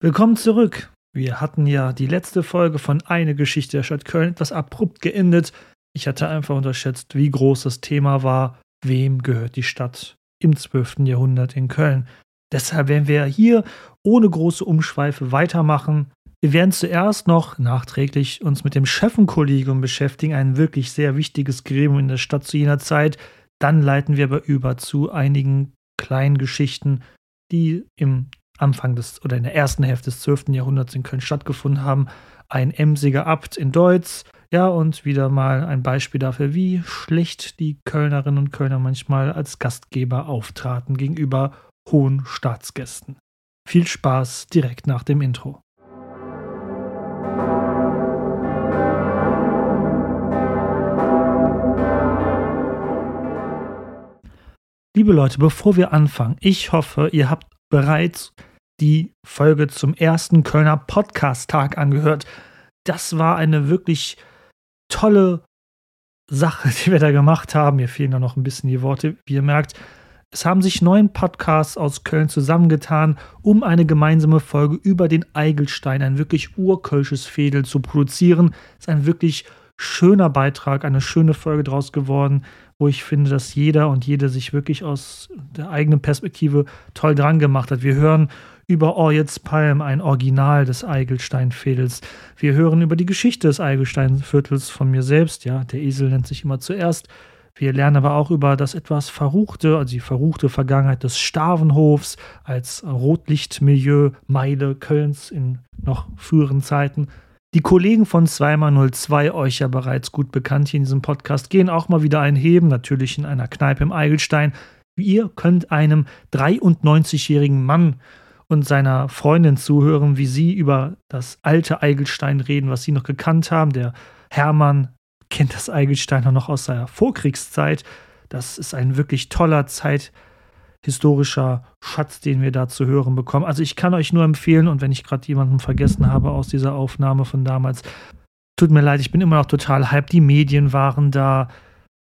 Willkommen zurück. Wir hatten ja die letzte Folge von Eine Geschichte der Stadt Köln etwas abrupt geendet. Ich hatte einfach unterschätzt, wie groß das Thema war. Wem gehört die Stadt im 12. Jahrhundert in Köln? Deshalb werden wir hier ohne große Umschweife weitermachen. Wir werden zuerst noch nachträglich uns mit dem Chefenkollegium beschäftigen, ein wirklich sehr wichtiges Gremium in der Stadt zu jener Zeit. Dann leiten wir aber über zu einigen kleinen Geschichten, die im Anfang des oder in der ersten Hälfte des 12. Jahrhunderts in Köln stattgefunden haben. Ein emsiger Abt in Deutz, ja, und wieder mal ein Beispiel dafür, wie schlecht die Kölnerinnen und Kölner manchmal als Gastgeber auftraten gegenüber hohen Staatsgästen. Viel Spaß direkt nach dem Intro. Liebe Leute, bevor wir anfangen, ich hoffe, ihr habt bereits die Folge zum ersten Kölner Podcast-Tag angehört. Das war eine wirklich tolle Sache, die wir da gemacht haben. Mir fehlen da noch ein bisschen die Worte, wie ihr merkt. Es haben sich neun Podcasts aus Köln zusammengetan, um eine gemeinsame Folge über den Eigelstein, ein wirklich urkölsches Fädel zu produzieren. Es ist ein wirklich schöner Beitrag, eine schöne Folge draus geworden, wo ich finde, dass jeder und jede sich wirklich aus der eigenen Perspektive toll dran gemacht hat. Wir hören über Orjets Palm, ein Original des Eigelsteinfädels. Wir hören über die Geschichte des Eigelsteinviertels von mir selbst. Ja, der Esel nennt sich immer zuerst. Wir lernen aber auch über das etwas verruchte, also die verruchte Vergangenheit des Stavenhofs als Rotlichtmilieu Meile Kölns in noch früheren Zeiten. Die Kollegen von 2x02, euch ja bereits gut bekannt hier in diesem Podcast, gehen auch mal wieder einheben, natürlich in einer Kneipe im Eigelstein. Ihr könnt einem 93-jährigen Mann und seiner Freundin zuhören, wie sie über das alte Eigelstein reden, was sie noch gekannt haben. Der Hermann kennt das Eigelstein noch aus seiner Vorkriegszeit. Das ist ein wirklich toller zeithistorischer Schatz, den wir da zu hören bekommen. Also ich kann euch nur empfehlen, und wenn ich gerade jemanden vergessen habe aus dieser Aufnahme von damals, tut mir leid, ich bin immer noch total hype. Die Medien waren da.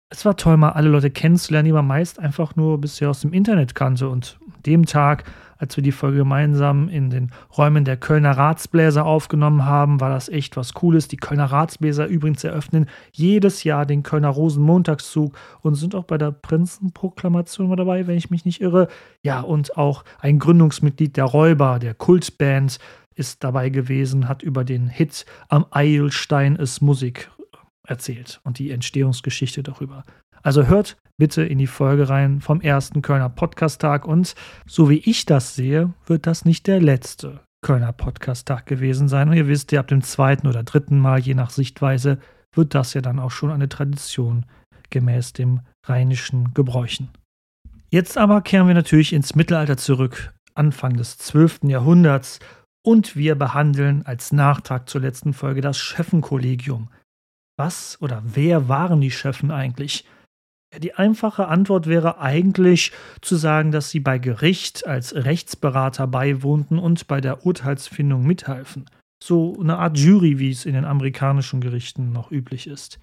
Es war toll, mal alle Leute kennenzulernen, die man meist einfach nur bisher aus dem Internet kannte. Und dem Tag als wir die Folge gemeinsam in den Räumen der Kölner Ratsbläser aufgenommen haben, war das echt was Cooles. Die Kölner Ratsbläser übrigens eröffnen jedes Jahr den Kölner Rosenmontagszug und sind auch bei der Prinzenproklamation mal dabei, wenn ich mich nicht irre. Ja, und auch ein Gründungsmitglied der Räuber, der Kultband, ist dabei gewesen, hat über den Hit Am Eilstein ist Musik erzählt und die Entstehungsgeschichte darüber. Also hört bitte in die Folge rein vom ersten Kölner Podcast-Tag und so wie ich das sehe, wird das nicht der letzte Kölner Podcast-Tag gewesen sein. Und ihr wisst ja, ab dem zweiten oder dritten Mal, je nach Sichtweise, wird das ja dann auch schon eine Tradition gemäß dem rheinischen Gebräuchen. Jetzt aber kehren wir natürlich ins Mittelalter zurück, Anfang des 12. Jahrhunderts, und wir behandeln als Nachtrag zur letzten Folge das Schöffenkollegium. Was oder wer waren die Schöffen eigentlich? Die einfache Antwort wäre eigentlich zu sagen, dass sie bei Gericht als Rechtsberater beiwohnten und bei der Urteilsfindung mithalfen. So eine Art Jury, wie es in den amerikanischen Gerichten noch üblich ist.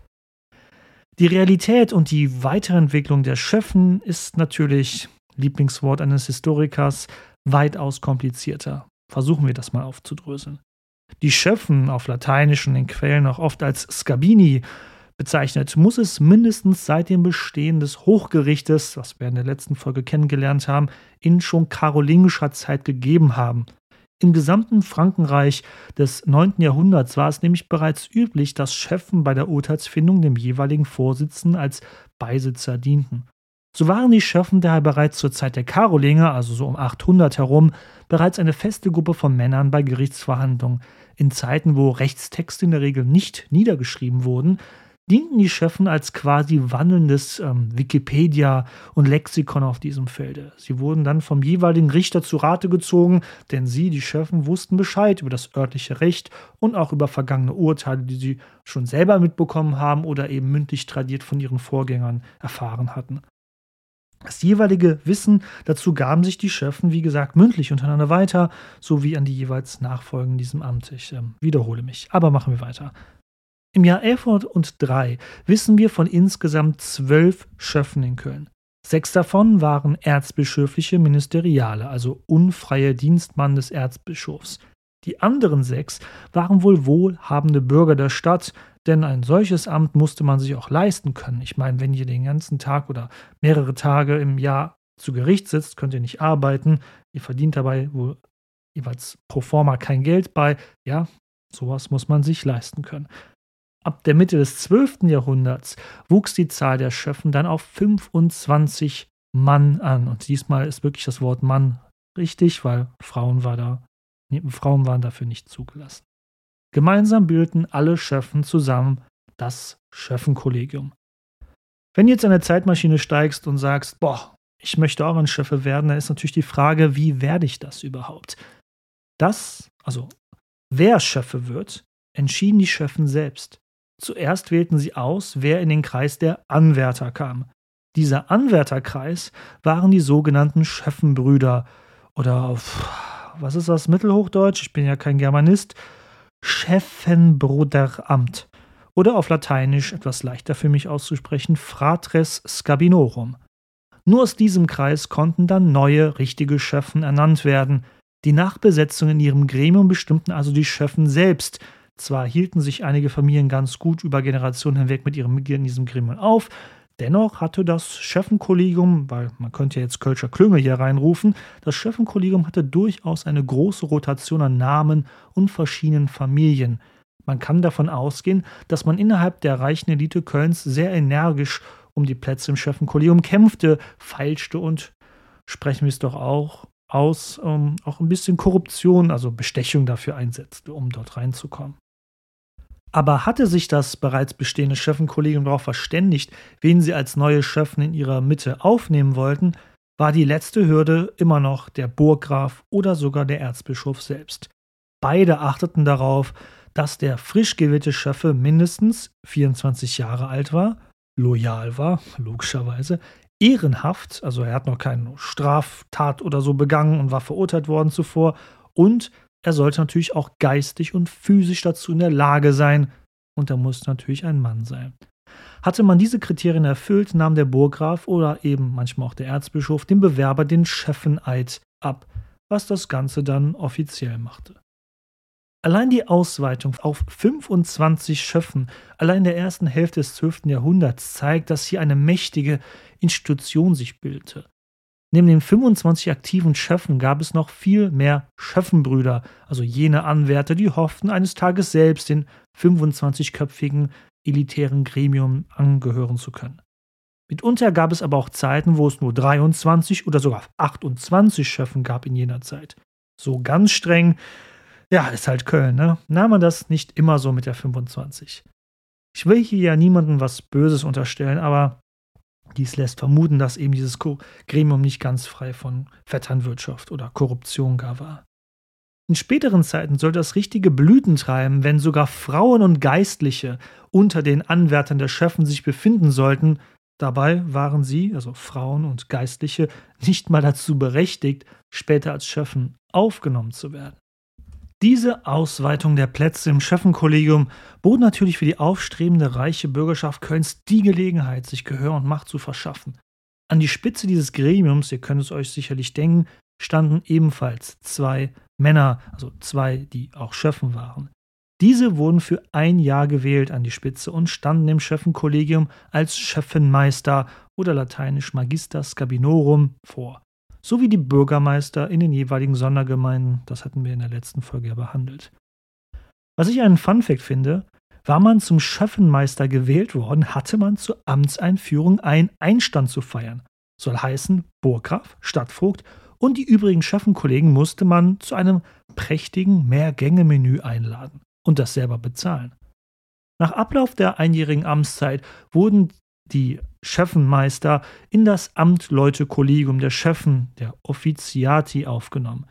Die Realität und die Weiterentwicklung der Schöffen ist natürlich, Lieblingswort eines Historikers, weitaus komplizierter. Versuchen wir das mal aufzudröseln. Die Schöffen auf Lateinisch und in Quellen auch oft als Scabini bezeichnet, muss es mindestens seit dem Bestehen des Hochgerichtes, was wir in der letzten Folge kennengelernt haben, in schon karolingischer Zeit gegeben haben. Im gesamten Frankenreich des 9. Jahrhunderts war es nämlich bereits üblich, dass Schöffen bei der Urteilsfindung dem jeweiligen Vorsitzenden als Beisitzer dienten. So waren die Schöffen daher bereits zur Zeit der Karolinger, also so um 800 herum, bereits eine feste Gruppe von Männern bei Gerichtsverhandlungen. In Zeiten, wo Rechtstexte in der Regel nicht niedergeschrieben wurden, dienten die Schöffen als quasi wandelndes ähm, Wikipedia und Lexikon auf diesem Felde. Sie wurden dann vom jeweiligen Richter zu Rate gezogen, denn sie, die Schöffen, wussten Bescheid über das örtliche Recht und auch über vergangene Urteile, die sie schon selber mitbekommen haben oder eben mündlich tradiert von ihren Vorgängern erfahren hatten. Das jeweilige Wissen dazu gaben sich die Schöffen, wie gesagt, mündlich untereinander weiter, sowie an die jeweils Nachfolgen in diesem Amt. Ich äh, wiederhole mich, aber machen wir weiter. Im Jahr 1103 wissen wir von insgesamt zwölf Schöffen in Köln. Sechs davon waren erzbischöfliche Ministeriale, also unfreie Dienstmann des Erzbischofs. Die anderen sechs waren wohl wohlhabende Bürger der Stadt, denn ein solches Amt musste man sich auch leisten können. Ich meine, wenn ihr den ganzen Tag oder mehrere Tage im Jahr zu Gericht sitzt, könnt ihr nicht arbeiten. Ihr verdient dabei wohl jeweils pro forma kein Geld bei. Ja, sowas muss man sich leisten können. Ab der Mitte des 12. Jahrhunderts wuchs die Zahl der Schöffen dann auf 25 Mann an. Und diesmal ist wirklich das Wort Mann richtig, weil Frauen, war da, Frauen waren dafür nicht zugelassen. Gemeinsam bildeten alle Schöffen zusammen das Schöffenkollegium. Wenn du jetzt in eine Zeitmaschine steigst und sagst, boah, ich möchte auch ein Schöffe werden, dann ist natürlich die Frage, wie werde ich das überhaupt? Das, also wer Schöffe wird, entschieden die Schöffen selbst. Zuerst wählten sie aus, wer in den Kreis der Anwärter kam. Dieser Anwärterkreis waren die sogenannten Schöffenbrüder oder was ist das Mittelhochdeutsch? Ich bin ja kein Germanist. Scheffenbruderamt. Oder auf Lateinisch, etwas leichter für mich auszusprechen, Fratres Scabinorum. Nur aus diesem Kreis konnten dann neue, richtige Schöffen ernannt werden. Die Nachbesetzung in ihrem Gremium bestimmten also die Schöffen selbst. Zwar hielten sich einige Familien ganz gut über Generationen hinweg mit ihren Mitgliedern in diesem Gremium auf, Dennoch hatte das Schöffenkollegium, weil man könnte jetzt Kölscher Klünge hier reinrufen, das Schöffenkollegium hatte durchaus eine große Rotation an Namen und verschiedenen Familien. Man kann davon ausgehen, dass man innerhalb der reichen Elite Kölns sehr energisch um die Plätze im Schöffenkollegium kämpfte, feilschte und, sprechen wir es doch auch aus, um, auch ein bisschen Korruption, also Bestechung dafür einsetzte, um dort reinzukommen. Aber hatte sich das bereits bestehende Schöffenkollegium darauf verständigt, wen sie als neue Schöffen in ihrer Mitte aufnehmen wollten, war die letzte Hürde immer noch der Burggraf oder sogar der Erzbischof selbst. Beide achteten darauf, dass der frisch gewählte Schöffe mindestens 24 Jahre alt war, loyal war, logischerweise, ehrenhaft, also er hat noch keine Straftat oder so begangen und war verurteilt worden zuvor, und er sollte natürlich auch geistig und physisch dazu in der Lage sein, und er muss natürlich ein Mann sein. Hatte man diese Kriterien erfüllt, nahm der Burggraf oder eben manchmal auch der Erzbischof dem Bewerber den Scheffeneid ab, was das Ganze dann offiziell machte. Allein die Ausweitung auf 25 Schöffen, allein in der ersten Hälfte des 12. Jahrhunderts, zeigt, dass hier eine mächtige Institution sich bildete. Neben den 25 aktiven Schöffen gab es noch viel mehr Schöffenbrüder, also jene Anwärter, die hofften, eines Tages selbst den 25-köpfigen elitären Gremium angehören zu können. Mitunter gab es aber auch Zeiten, wo es nur 23 oder sogar 28 Schöffen gab in jener Zeit. So ganz streng, ja, ist halt Köln, ne? Nahm man das nicht immer so mit der 25. Ich will hier ja niemandem was Böses unterstellen, aber dies lässt vermuten, dass eben dieses Gremium nicht ganz frei von Vetternwirtschaft oder Korruption gar war. In späteren Zeiten soll das richtige Blüten treiben, wenn sogar Frauen und Geistliche unter den Anwärtern der Schöffen sich befinden sollten. Dabei waren sie, also Frauen und Geistliche, nicht mal dazu berechtigt, später als Schöffen aufgenommen zu werden. Diese Ausweitung der Plätze im Schöffenkollegium bot natürlich für die aufstrebende reiche Bürgerschaft Kölns die Gelegenheit, sich Gehör und Macht zu verschaffen. An die Spitze dieses Gremiums, ihr könnt es euch sicherlich denken, standen ebenfalls zwei Männer, also zwei, die auch Schöffen waren. Diese wurden für ein Jahr gewählt an die Spitze und standen im Schöffenkollegium als Schöffenmeister oder lateinisch Magister Scabinorum vor sowie die Bürgermeister in den jeweiligen Sondergemeinden. Das hatten wir in der letzten Folge ja behandelt. Was ich einen Funfact finde, war man zum Schöffenmeister gewählt worden, hatte man zur Amtseinführung einen Einstand zu feiern. Soll heißen, Burggraf, Stadtvogt und die übrigen Schöffenkollegen musste man zu einem prächtigen Mehrgänge-Menü einladen und das selber bezahlen. Nach Ablauf der einjährigen Amtszeit wurden die Schöffenmeister in das Amtleutekollegium der Schöffen, der Offiziati, aufgenommen.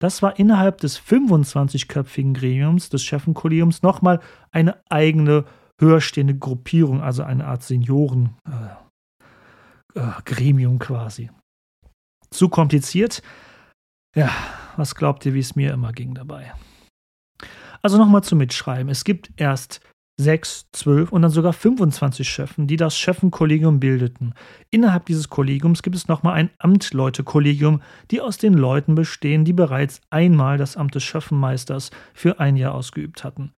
Das war innerhalb des 25-köpfigen Gremiums des Schöffenkollegiums nochmal eine eigene höherstehende Gruppierung, also eine Art Senioren-Gremium äh, äh, quasi. Zu kompliziert? Ja, was glaubt ihr, wie es mir immer ging dabei? Also nochmal zum Mitschreiben. Es gibt erst sechs, zwölf und dann sogar 25 Chefen, die das Chefenkollegium bildeten. Innerhalb dieses Kollegiums gibt es nochmal ein Amtleutekollegium, die aus den Leuten bestehen, die bereits einmal das Amt des Chefenmeisters für ein Jahr ausgeübt hatten.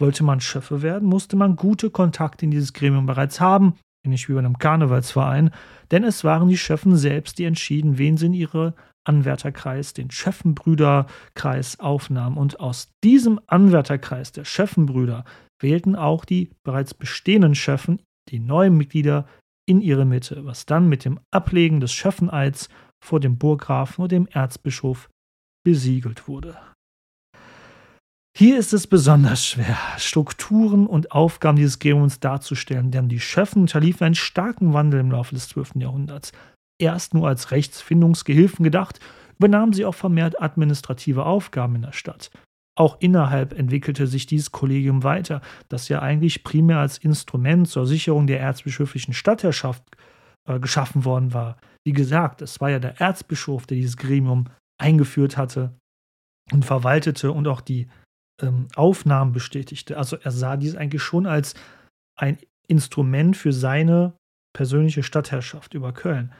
Wollte man Chefe werden, musste man gute Kontakte in dieses Gremium bereits haben, ähnlich wie bei einem Karnevalsverein, denn es waren die Chefen selbst, die entschieden, wen sie in ihre Anwärterkreis, den Chefenbrüderkreis aufnahmen. Und aus diesem Anwärterkreis der Chefenbrüder wählten auch die bereits bestehenden Chefen die neuen Mitglieder in ihre Mitte, was dann mit dem Ablegen des Chefeneids vor dem Burggrafen und dem Erzbischof besiegelt wurde. Hier ist es besonders schwer, Strukturen und Aufgaben dieses Gremiums darzustellen, denn die Chefen unterliefen einen starken Wandel im Laufe des 12. Jahrhunderts. Erst nur als Rechtsfindungsgehilfen gedacht, übernahmen sie auch vermehrt administrative Aufgaben in der Stadt. Auch innerhalb entwickelte sich dieses Kollegium weiter, das ja eigentlich primär als Instrument zur Sicherung der erzbischöflichen Stadtherrschaft äh, geschaffen worden war. Wie gesagt, es war ja der Erzbischof, der dieses Gremium eingeführt hatte und verwaltete und auch die ähm, Aufnahmen bestätigte. Also er sah dies eigentlich schon als ein Instrument für seine persönliche Stadtherrschaft über Köln.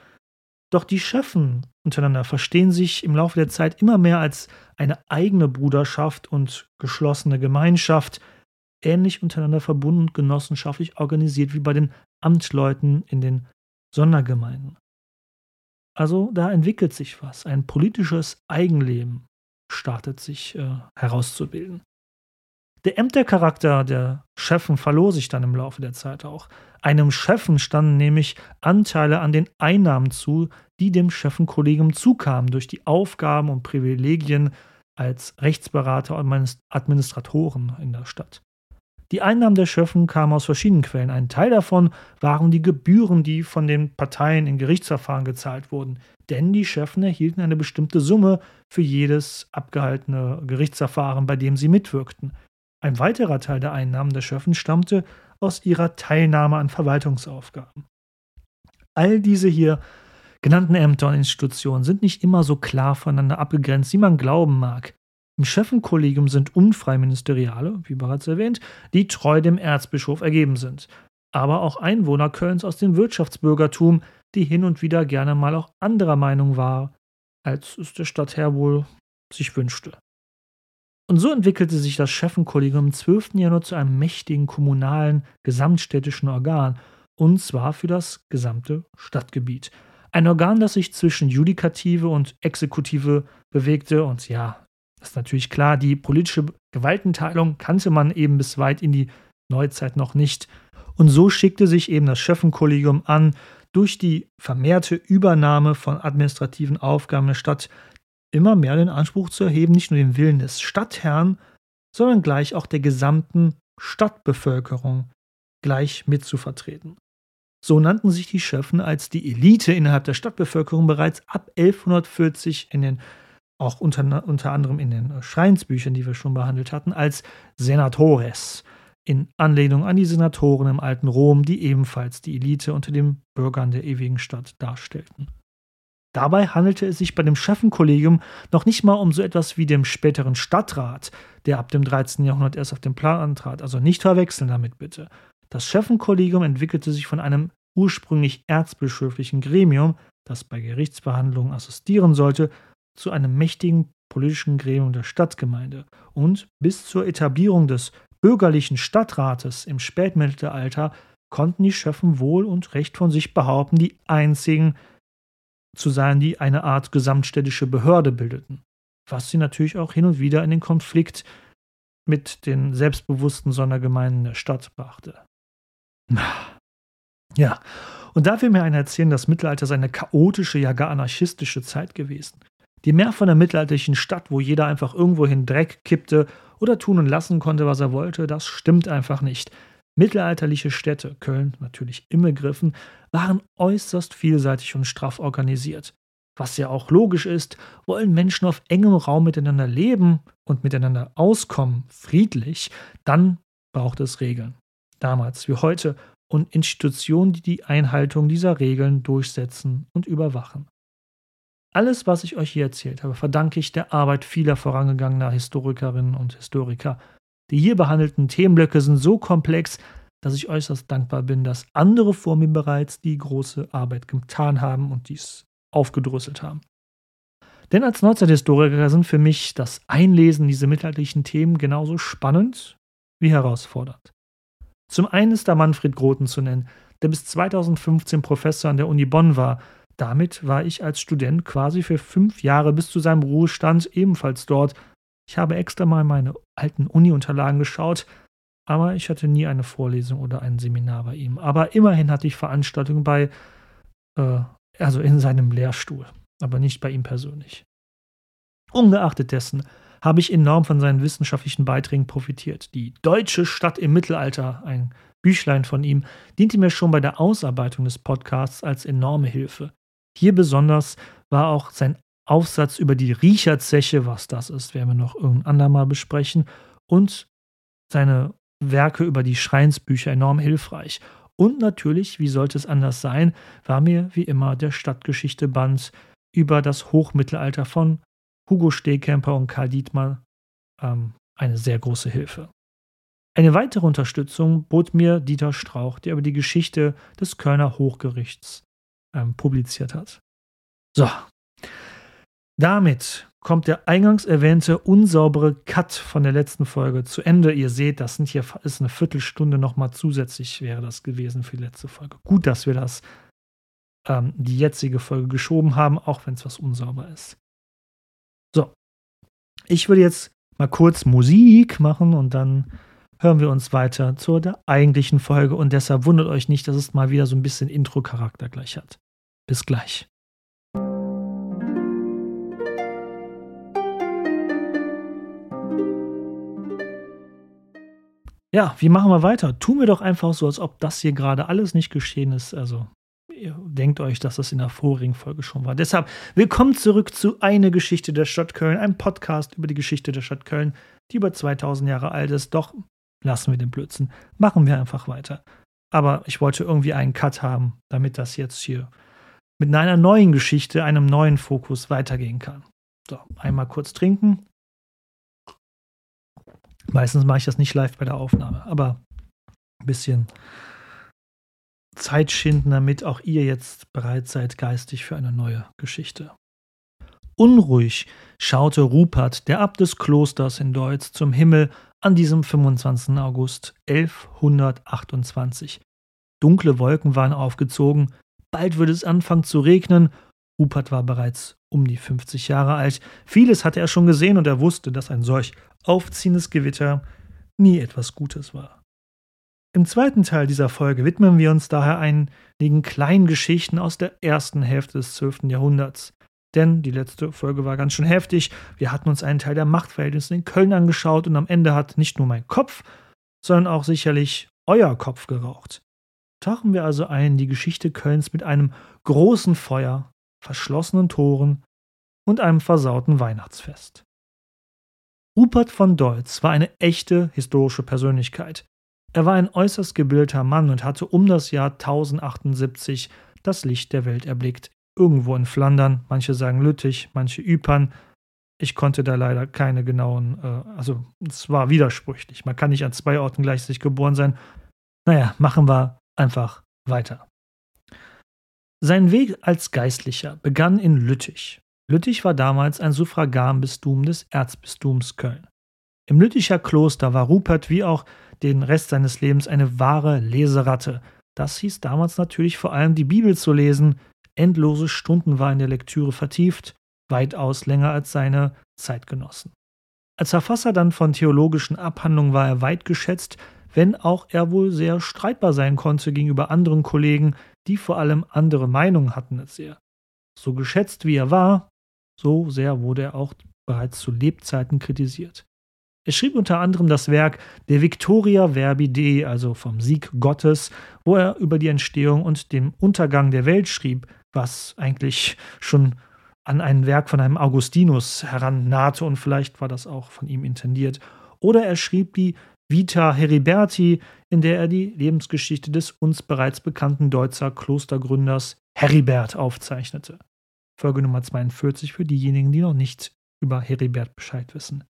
Doch die Chefen untereinander verstehen sich im Laufe der Zeit immer mehr als eine eigene Bruderschaft und geschlossene Gemeinschaft, ähnlich untereinander verbunden und genossenschaftlich organisiert wie bei den Amtleuten in den Sondergemeinden. Also da entwickelt sich was, ein politisches Eigenleben startet sich äh, herauszubilden. Der Ämtercharakter der Chefen verlor sich dann im Laufe der Zeit auch. Einem Chefen standen nämlich Anteile an den Einnahmen zu, die dem Chefenkollegium zukamen durch die Aufgaben und Privilegien als Rechtsberater und Administratoren in der Stadt. Die Einnahmen der Chefen kamen aus verschiedenen Quellen. Ein Teil davon waren die Gebühren, die von den Parteien in Gerichtsverfahren gezahlt wurden. Denn die Chefen erhielten eine bestimmte Summe für jedes abgehaltene Gerichtsverfahren, bei dem sie mitwirkten. Ein weiterer Teil der Einnahmen der Schöffen stammte aus ihrer Teilnahme an Verwaltungsaufgaben. All diese hier genannten Ämter und Institutionen sind nicht immer so klar voneinander abgegrenzt, wie man glauben mag. Im Chefenkollegium sind Unfreiministeriale, wie bereits erwähnt, die treu dem Erzbischof ergeben sind, aber auch Einwohner Kölns aus dem Wirtschaftsbürgertum, die hin und wieder gerne mal auch anderer Meinung war, als es der Stadtherr wohl sich wünschte. Und so entwickelte sich das Chefenkollegium im 12. Jahrhundert zu einem mächtigen kommunalen, gesamtstädtischen Organ, und zwar für das gesamte Stadtgebiet. Ein Organ, das sich zwischen Judikative und Exekutive bewegte und ja, ist natürlich klar, die politische Gewaltenteilung kannte man eben bis weit in die Neuzeit noch nicht. Und so schickte sich eben das Chefenkollegium an, durch die vermehrte Übernahme von administrativen Aufgaben der Stadt immer mehr den Anspruch zu erheben, nicht nur den Willen des Stadtherrn, sondern gleich auch der gesamten Stadtbevölkerung gleich mitzuvertreten. So nannten sich die Schöffen als die Elite innerhalb der Stadtbevölkerung bereits ab 1140 in den auch unter, unter anderem in den Schreinsbüchern, die wir schon behandelt hatten, als Senatores, in Anlehnung an die Senatoren im alten Rom, die ebenfalls die Elite unter den Bürgern der ewigen Stadt darstellten. Dabei handelte es sich bei dem Chefenkollegium noch nicht mal um so etwas wie dem späteren Stadtrat, der ab dem 13. Jahrhundert erst auf den Plan antrat. Also nicht verwechseln damit bitte. Das Chefenkollegium entwickelte sich von einem ursprünglich erzbischöflichen Gremium, das bei Gerichtsverhandlungen assistieren sollte, zu einem mächtigen politischen Gremium der Stadtgemeinde und bis zur Etablierung des bürgerlichen Stadtrates im Spätmittelalter konnten die Schöffen wohl und recht von sich behaupten, die einzigen zu sein, die eine Art gesamtstädtische Behörde bildeten, was sie natürlich auch hin und wieder in den Konflikt mit den selbstbewussten Sondergemeinden der Stadt brachte. Ja, und da will mir einer erzählen, das Mittelalter sei eine chaotische, ja gar anarchistische Zeit gewesen. Die mehr von der mittelalterlichen Stadt, wo jeder einfach irgendwohin Dreck kippte oder tun und lassen konnte, was er wollte, das stimmt einfach nicht. Mittelalterliche Städte, Köln natürlich im Begriffen, waren äußerst vielseitig und straff organisiert. Was ja auch logisch ist, wollen Menschen auf engem Raum miteinander leben und miteinander auskommen, friedlich, dann braucht es Regeln. Damals wie heute und Institutionen, die die Einhaltung dieser Regeln durchsetzen und überwachen. Alles, was ich euch hier erzählt habe, verdanke ich der Arbeit vieler vorangegangener Historikerinnen und Historiker, Die hier behandelten Themenblöcke sind so komplex, dass ich äußerst dankbar bin, dass andere vor mir bereits die große Arbeit getan haben und dies aufgedröselt haben. Denn als Neuzeithistoriker sind für mich das Einlesen dieser mittelalterlichen Themen genauso spannend wie herausfordernd. Zum einen ist da Manfred Groten zu nennen, der bis 2015 Professor an der Uni Bonn war. Damit war ich als Student quasi für fünf Jahre bis zu seinem Ruhestand ebenfalls dort. Ich habe extra mal meine alten Uni-Unterlagen geschaut, aber ich hatte nie eine Vorlesung oder ein Seminar bei ihm. Aber immerhin hatte ich Veranstaltungen bei, äh, also in seinem Lehrstuhl, aber nicht bei ihm persönlich. Ungeachtet dessen habe ich enorm von seinen wissenschaftlichen Beiträgen profitiert. Die deutsche Stadt im Mittelalter, ein Büchlein von ihm, diente mir schon bei der Ausarbeitung des Podcasts als enorme Hilfe. Hier besonders war auch sein Aufsatz über die Riecherzeche, was das ist, werden wir noch irgendein andermal besprechen, und seine Werke über die Schreinsbücher enorm hilfreich. Und natürlich, wie sollte es anders sein, war mir wie immer der Stadtgeschichte-Band über das Hochmittelalter von Hugo Stehkemper und Karl Dietmar ähm, eine sehr große Hilfe. Eine weitere Unterstützung bot mir Dieter Strauch, der über die Geschichte des Kölner Hochgerichts ähm, publiziert hat. So, damit kommt der eingangs erwähnte unsaubere Cut von der letzten Folge zu Ende. Ihr seht, das sind hier ist eine Viertelstunde nochmal zusätzlich wäre das gewesen für die letzte Folge. Gut, dass wir das ähm, die jetzige Folge geschoben haben, auch wenn es was unsauber ist. So, ich würde jetzt mal kurz Musik machen und dann hören wir uns weiter zur der eigentlichen Folge und deshalb wundert euch nicht, dass es mal wieder so ein bisschen Intro-Charakter gleich hat. Bis gleich. Ja, wie machen wir weiter? Tun wir doch einfach so, als ob das hier gerade alles nicht geschehen ist. Also, ihr denkt euch, dass das in der vorigen Folge schon war. Deshalb, willkommen zurück zu Eine Geschichte der Stadt Köln, einem Podcast über die Geschichte der Stadt Köln, die über 2000 Jahre alt ist. Doch lassen wir den Blödsinn. Machen wir einfach weiter. Aber ich wollte irgendwie einen Cut haben, damit das jetzt hier mit einer neuen Geschichte, einem neuen Fokus weitergehen kann. So, einmal kurz trinken. Meistens mache ich das nicht live bei der Aufnahme, aber ein bisschen Zeit schinden, damit auch ihr jetzt bereit seid geistig für eine neue Geschichte. Unruhig schaute Rupert, der Abt des Klosters in Deutz, zum Himmel an diesem 25. August 1128. Dunkle Wolken waren aufgezogen, bald würde es anfangen zu regnen. Rupert war bereits um die 50 Jahre alt. Vieles hatte er schon gesehen und er wusste, dass ein solch aufziehendes Gewitter nie etwas Gutes war. Im zweiten Teil dieser Folge widmen wir uns daher einigen kleinen Geschichten aus der ersten Hälfte des 12. Jahrhunderts. Denn die letzte Folge war ganz schön heftig. Wir hatten uns einen Teil der Machtverhältnisse in Köln angeschaut und am Ende hat nicht nur mein Kopf, sondern auch sicherlich euer Kopf geraucht. Tauchen wir also ein in die Geschichte Kölns mit einem großen Feuer, verschlossenen Toren und einem versauten Weihnachtsfest. Rupert von Deutz war eine echte historische Persönlichkeit. Er war ein äußerst gebildeter Mann und hatte um das Jahr 1078 das Licht der Welt erblickt. Irgendwo in Flandern, manche sagen Lüttich, manche Ypern. Ich konnte da leider keine genauen, äh, also es war widersprüchlich. Man kann nicht an zwei Orten gleichzeitig geboren sein. Naja, machen wir einfach weiter. Sein Weg als Geistlicher begann in Lüttich. Lüttich war damals ein Suffraganbistum des Erzbistums Köln. Im Lütticher Kloster war Rupert wie auch den Rest seines Lebens eine wahre Leseratte. Das hieß damals natürlich vor allem die Bibel zu lesen. Endlose Stunden war in der Lektüre vertieft, weitaus länger als seine Zeitgenossen. Als Verfasser dann von theologischen Abhandlungen war er weit geschätzt, wenn auch er wohl sehr streitbar sein konnte gegenüber anderen Kollegen, die vor allem andere Meinungen hatten als er. So geschätzt wie er war, so sehr wurde er auch bereits zu Lebzeiten kritisiert. Er schrieb unter anderem das Werk De Victoria Verbi Dei, also vom Sieg Gottes, wo er über die Entstehung und den Untergang der Welt schrieb, was eigentlich schon an ein Werk von einem Augustinus herannahte und vielleicht war das auch von ihm intendiert. Oder er schrieb die Vita Heriberti, in der er die Lebensgeschichte des uns bereits bekannten Deutzer Klostergründers Heribert aufzeichnete. Folge Nummer 42 für diejenigen, die noch nicht über Heribert Bescheid wissen.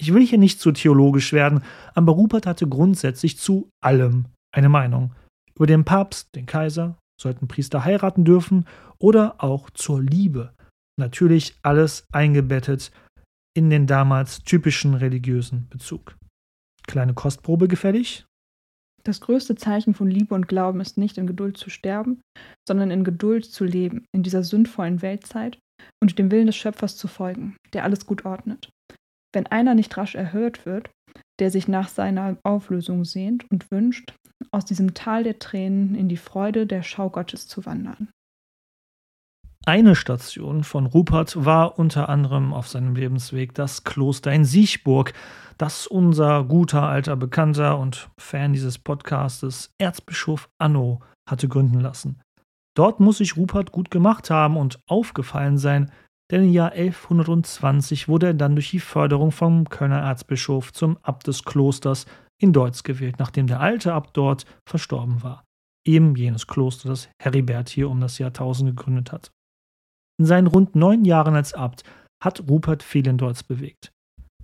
Ich will hier nicht zu theologisch werden, aber Rupert hatte grundsätzlich zu allem eine Meinung. Über den Papst, den Kaiser, sollten Priester heiraten dürfen oder auch zur Liebe. Natürlich alles eingebettet in den damals typischen religiösen Bezug. Kleine Kostprobe gefällig? Das größte Zeichen von Liebe und Glauben ist nicht in Geduld zu sterben, sondern in Geduld zu leben, in dieser sündvollen Weltzeit und dem Willen des Schöpfers zu folgen, der alles gut ordnet. Wenn einer nicht rasch erhört wird, der sich nach seiner Auflösung sehnt und wünscht, aus diesem Tal der Tränen in die Freude der Schau Gottes zu wandern. Eine Station von Rupert war unter anderem auf seinem Lebensweg das Kloster in Siechburg, das unser guter alter Bekannter und Fan dieses Podcastes Erzbischof Anno hatte gründen lassen. Dort muss sich Rupert gut gemacht haben und aufgefallen sein, denn im Jahr 1120 wurde er dann durch die Förderung vom Kölner Erzbischof zum Abt des Klosters in Deutz gewählt, nachdem der alte Abt dort verstorben war. Eben jenes Kloster, das Heribert hier um das Jahrtausend gegründet hat. In seinen rund neun Jahren als Abt hat Rupert Deutz bewegt.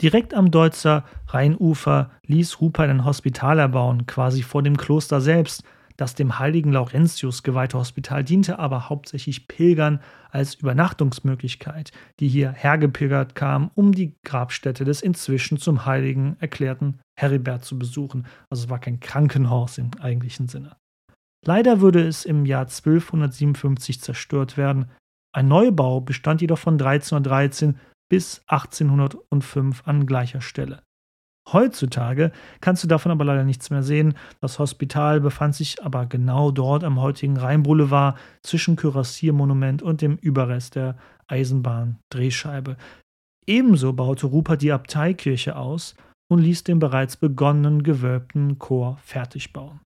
Direkt am Deutzer Rheinufer ließ Rupert ein Hospital erbauen, quasi vor dem Kloster selbst, das dem heiligen Laurentius geweihte Hospital diente aber hauptsächlich Pilgern als Übernachtungsmöglichkeit, die hier hergepilgert kamen, um die Grabstätte des inzwischen zum Heiligen erklärten Heribert zu besuchen. Also es war kein Krankenhaus im eigentlichen Sinne. Leider würde es im Jahr 1257 zerstört werden. Ein Neubau bestand jedoch von 1313 bis 1805 an gleicher Stelle. Heutzutage kannst du davon aber leider nichts mehr sehen. Das Hospital befand sich aber genau dort am heutigen Rheinboulevard zwischen Kürassiermonument und dem Überrest der Eisenbahn-Drehscheibe. Ebenso baute Rupert die Abteikirche aus und ließ den bereits begonnenen gewölbten Chor fertig bauen.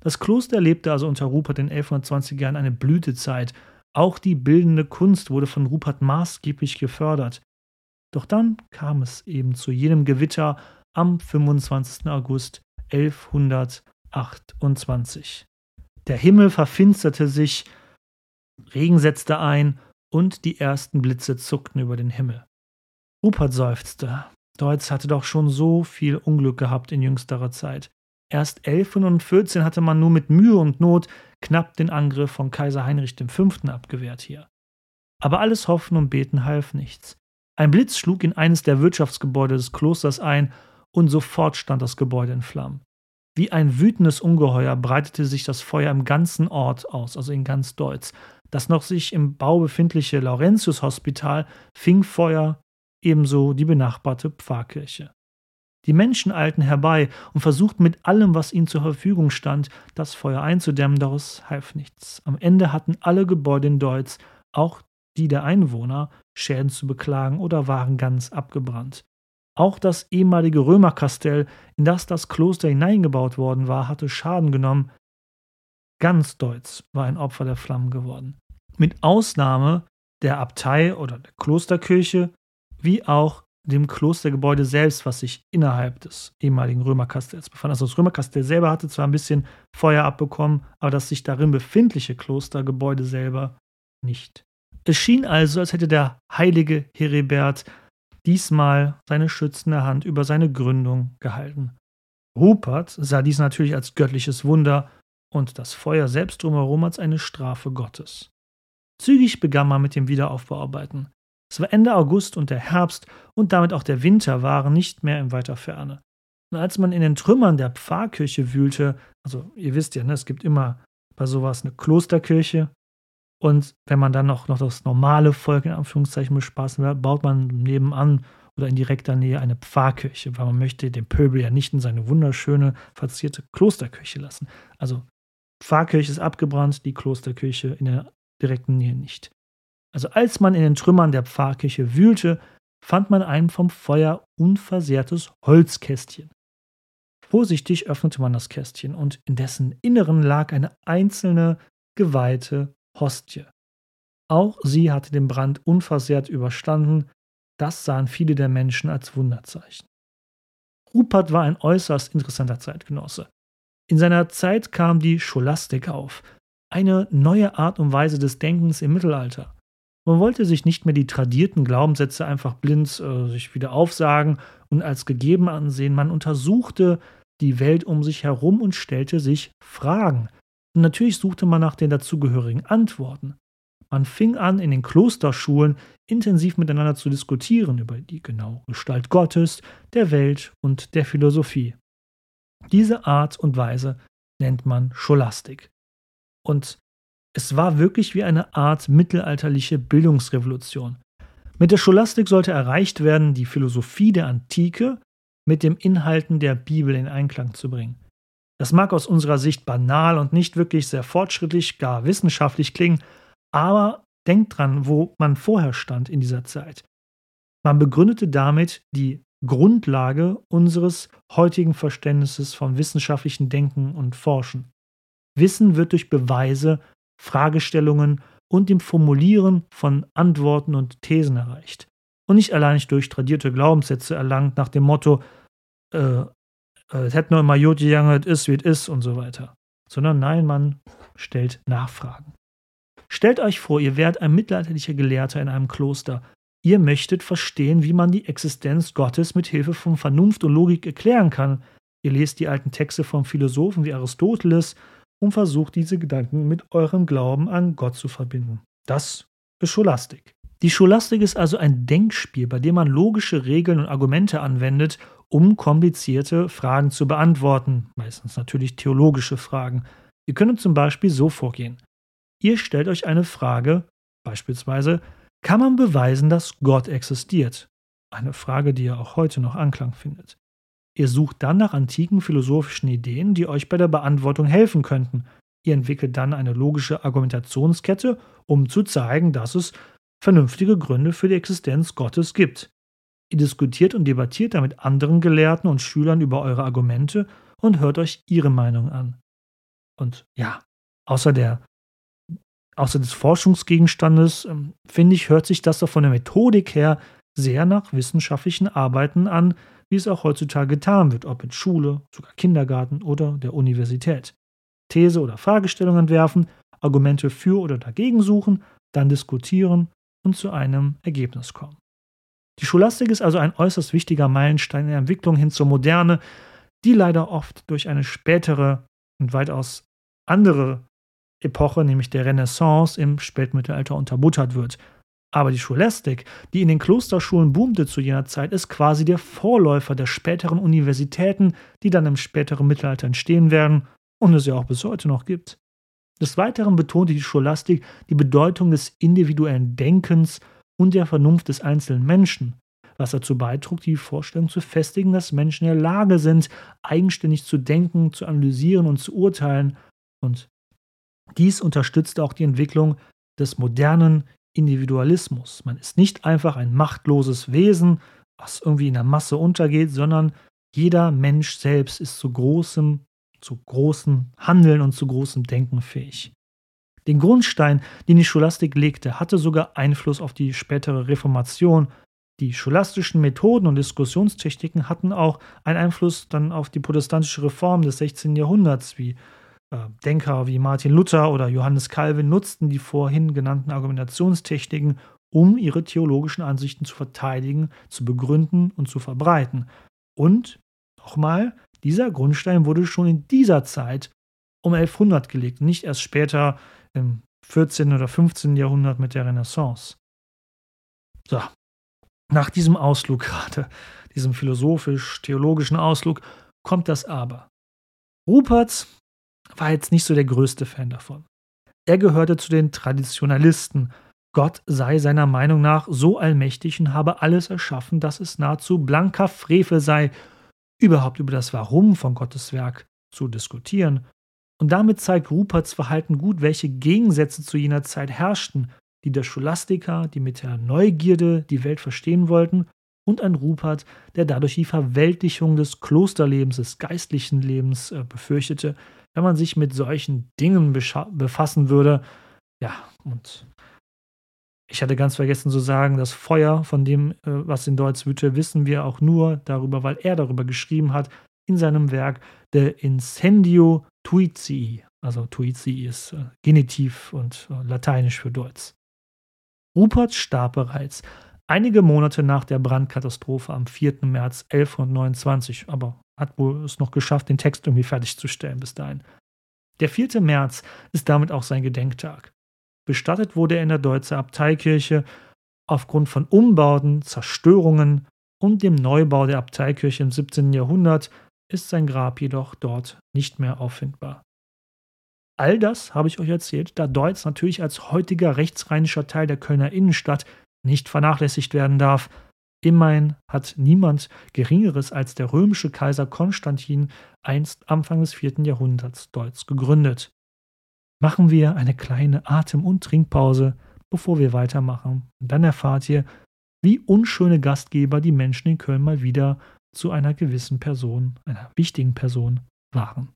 Das Kloster erlebte also unter Rupert in 1120 Jahren eine Blütezeit. Auch die bildende Kunst wurde von Rupert maßgeblich gefördert. Doch dann kam es eben zu jenem Gewitter am 25. August 1128. Der Himmel verfinsterte sich, Regen setzte ein und die ersten Blitze zuckten über den Himmel. Rupert seufzte. Deutz hatte doch schon so viel Unglück gehabt in jüngsterer Zeit. Erst 1114 hatte man nur mit Mühe und Not knapp den Angriff von Kaiser Heinrich V. abgewehrt hier. Aber alles Hoffen und Beten half nichts. Ein Blitz schlug in eines der Wirtschaftsgebäude des Klosters ein und sofort stand das Gebäude in Flammen. Wie ein wütendes Ungeheuer breitete sich das Feuer im ganzen Ort aus, also in ganz Deutz. Das noch sich im Bau befindliche Laurentius-Hospital fing Feuer, ebenso die benachbarte Pfarrkirche. Die Menschen eilten herbei und versuchten mit allem, was ihnen zur Verfügung stand, das Feuer einzudämmen, doch es half nichts. Am Ende hatten alle Gebäude in Deutz, auch die der Einwohner, Schäden zu beklagen oder waren ganz abgebrannt. Auch das ehemalige Römerkastell, in das das Kloster hineingebaut worden war, hatte Schaden genommen. Ganz Deutz war ein Opfer der Flammen geworden. Mit Ausnahme der Abtei oder der Klosterkirche, wie auch dem Klostergebäude selbst, was sich innerhalb des ehemaligen Römerkastells befand. Also das Römerkastell selber hatte zwar ein bisschen Feuer abbekommen, aber das sich darin befindliche Klostergebäude selber nicht. Es schien also, als hätte der heilige Heribert diesmal seine schützende Hand über seine Gründung gehalten. Rupert sah dies natürlich als göttliches Wunder und das Feuer selbst drumherum als eine Strafe Gottes. Zügig begann man mit dem Wiederaufbauarbeiten. Es war Ende August und der Herbst und damit auch der Winter waren nicht mehr in weiter Ferne. Und als man in den Trümmern der Pfarrkirche wühlte, also ihr wisst ja, ne, es gibt immer bei sowas eine Klosterkirche und wenn man dann noch, noch das normale Volk in Anführungszeichen bespaßen will, baut man nebenan oder in direkter Nähe eine Pfarrkirche, weil man möchte den Pöbel ja nicht in seine wunderschöne, verzierte Klosterkirche lassen. Also Pfarrkirche ist abgebrannt, die Klosterkirche in der direkten Nähe nicht. Also als man in den Trümmern der Pfarrkirche wühlte, fand man ein vom Feuer unversehrtes Holzkästchen. Vorsichtig öffnete man das Kästchen und in dessen Inneren lag eine einzelne geweihte Hostie. Auch sie hatte den Brand unversehrt überstanden, das sahen viele der Menschen als Wunderzeichen. Rupert war ein äußerst interessanter Zeitgenosse. In seiner Zeit kam die Scholastik auf, eine neue Art und Weise des Denkens im Mittelalter. Man wollte sich nicht mehr die tradierten Glaubenssätze einfach blind äh, sich wieder aufsagen und als gegeben ansehen. Man untersuchte die Welt um sich herum und stellte sich Fragen. Und natürlich suchte man nach den dazugehörigen Antworten. Man fing an, in den Klosterschulen intensiv miteinander zu diskutieren über die genaue Gestalt Gottes, der Welt und der Philosophie. Diese Art und Weise nennt man Scholastik. Und es war wirklich wie eine Art mittelalterliche Bildungsrevolution. Mit der Scholastik sollte erreicht werden, die Philosophie der Antike mit den Inhalten der Bibel in Einklang zu bringen. Das mag aus unserer Sicht banal und nicht wirklich sehr fortschrittlich, gar wissenschaftlich klingen, aber denkt dran, wo man vorher stand in dieser Zeit. Man begründete damit die Grundlage unseres heutigen Verständnisses von wissenschaftlichen Denken und Forschen. Wissen wird durch Beweise, Fragestellungen und dem Formulieren von Antworten und Thesen erreicht. Und nicht allein durch tradierte Glaubenssätze erlangt nach dem Motto, äh, äh es hätte nur immer Jod gegangen, es ist, wie es ist und so weiter. Sondern nein, man stellt Nachfragen. Stellt euch vor, ihr wärt ein mittelalterlicher Gelehrter in einem Kloster. Ihr möchtet verstehen, wie man die Existenz Gottes mit Hilfe von Vernunft und Logik erklären kann. Ihr lest die alten Texte von Philosophen wie Aristoteles und versucht diese Gedanken mit eurem Glauben an Gott zu verbinden. Das ist Scholastik. Die Scholastik ist also ein Denkspiel, bei dem man logische Regeln und Argumente anwendet, um komplizierte Fragen zu beantworten, meistens natürlich theologische Fragen. Ihr könnt zum Beispiel so vorgehen. Ihr stellt euch eine Frage, beispielsweise, kann man beweisen, dass Gott existiert? Eine Frage, die ja auch heute noch Anklang findet. Ihr sucht dann nach antiken philosophischen Ideen, die euch bei der Beantwortung helfen könnten. Ihr entwickelt dann eine logische Argumentationskette, um zu zeigen, dass es vernünftige Gründe für die Existenz Gottes gibt. Ihr diskutiert und debattiert dann mit anderen Gelehrten und Schülern über eure Argumente und hört euch ihre Meinung an. Und ja, außer der außer des Forschungsgegenstandes, ähm, finde ich, hört sich das doch von der Methodik her sehr nach wissenschaftlichen Arbeiten an, wie es auch heutzutage getan wird, ob in Schule, sogar Kindergarten oder der Universität. These oder Fragestellungen entwerfen, Argumente für oder dagegen suchen, dann diskutieren und zu einem Ergebnis kommen. Die Scholastik ist also ein äußerst wichtiger Meilenstein in der Entwicklung hin zur Moderne, die leider oft durch eine spätere und weitaus andere Epoche, nämlich der Renaissance im Spätmittelalter unterbuttert wird. Aber die Scholastik, die in den Klosterschulen boomte zu jener Zeit, ist quasi der Vorläufer der späteren Universitäten, die dann im späteren Mittelalter entstehen werden und es ja auch bis heute noch gibt. Des Weiteren betonte die Scholastik die Bedeutung des individuellen Denkens und der Vernunft des einzelnen Menschen, was dazu beitrug, die Vorstellung zu festigen, dass Menschen in der Lage sind, eigenständig zu denken, zu analysieren und zu urteilen und dies unterstützt auch die Entwicklung des modernen Individualismus. Man ist nicht einfach ein machtloses Wesen, was irgendwie in der Masse untergeht, sondern jeder Mensch selbst ist zu großem, zu großem Handeln und zu großem Denken fähig. Den Grundstein, den die Scholastik legte, hatte sogar Einfluss auf die spätere Reformation. Die scholastischen Methoden und Diskussionstechniken hatten auch einen Einfluss dann auf die protestantische Reform des 16. Jahrhunderts, wie Denker wie Martin Luther oder Johannes Calvin nutzten die vorhin genannten Argumentationstechniken, um ihre theologischen Ansichten zu verteidigen, zu begründen und zu verbreiten. Und, nochmal, dieser Grundstein wurde schon in dieser Zeit um 1100 gelegt, nicht erst später im 14. oder 15. Jahrhundert mit der Renaissance. So, nach diesem Ausflug gerade, diesem philosophisch-theologischen Ausflug, kommt das Aber. Rupert war jetzt nicht so der größte Fan davon. Er gehörte zu den Traditionalisten. Gott sei seiner Meinung nach so allmächtig und habe alles erschaffen, dass es nahezu blanker Frevel sei, überhaupt über das Warum von Gottes Werk zu diskutieren. Und damit zeigt Ruperts Verhalten gut, welche Gegensätze zu jener Zeit herrschten, die der Scholastiker, die mit der Neugierde die Welt verstehen wollten, und ein Rupert, der dadurch die Verweltlichung des Klosterlebens, des geistlichen Lebens äh, befürchtete, wenn man sich mit solchen Dingen befassen würde. Ja, und ich hatte ganz vergessen zu sagen, das Feuer, von dem, äh, was in Deutsch wüte, wissen wir auch nur darüber, weil er darüber geschrieben hat in seinem Werk De Incendio Tuicii. Also Tuicii ist äh, Genitiv und äh, Lateinisch für Deutsch. Rupert starb bereits einige Monate nach der Brandkatastrophe am 4. März 1129, aber hat wohl es noch geschafft, den Text irgendwie fertigzustellen bis dahin. Der 4. März ist damit auch sein Gedenktag. Bestattet wurde er in der Deutzer Abteikirche. Aufgrund von Umbauten, Zerstörungen und dem Neubau der Abteikirche im 17. Jahrhundert ist sein Grab jedoch dort nicht mehr auffindbar. All das habe ich euch erzählt, da Deutz natürlich als heutiger rechtsrheinischer Teil der Kölner Innenstadt nicht vernachlässigt werden darf. Immerhin hat niemand Geringeres als der römische Kaiser Konstantin einst Anfang des 4. Jahrhunderts Deutz gegründet. Machen wir eine kleine Atem- und Trinkpause, bevor wir weitermachen. Und dann erfahrt ihr, wie unschöne Gastgeber die Menschen in Köln mal wieder zu einer gewissen Person, einer wichtigen Person waren.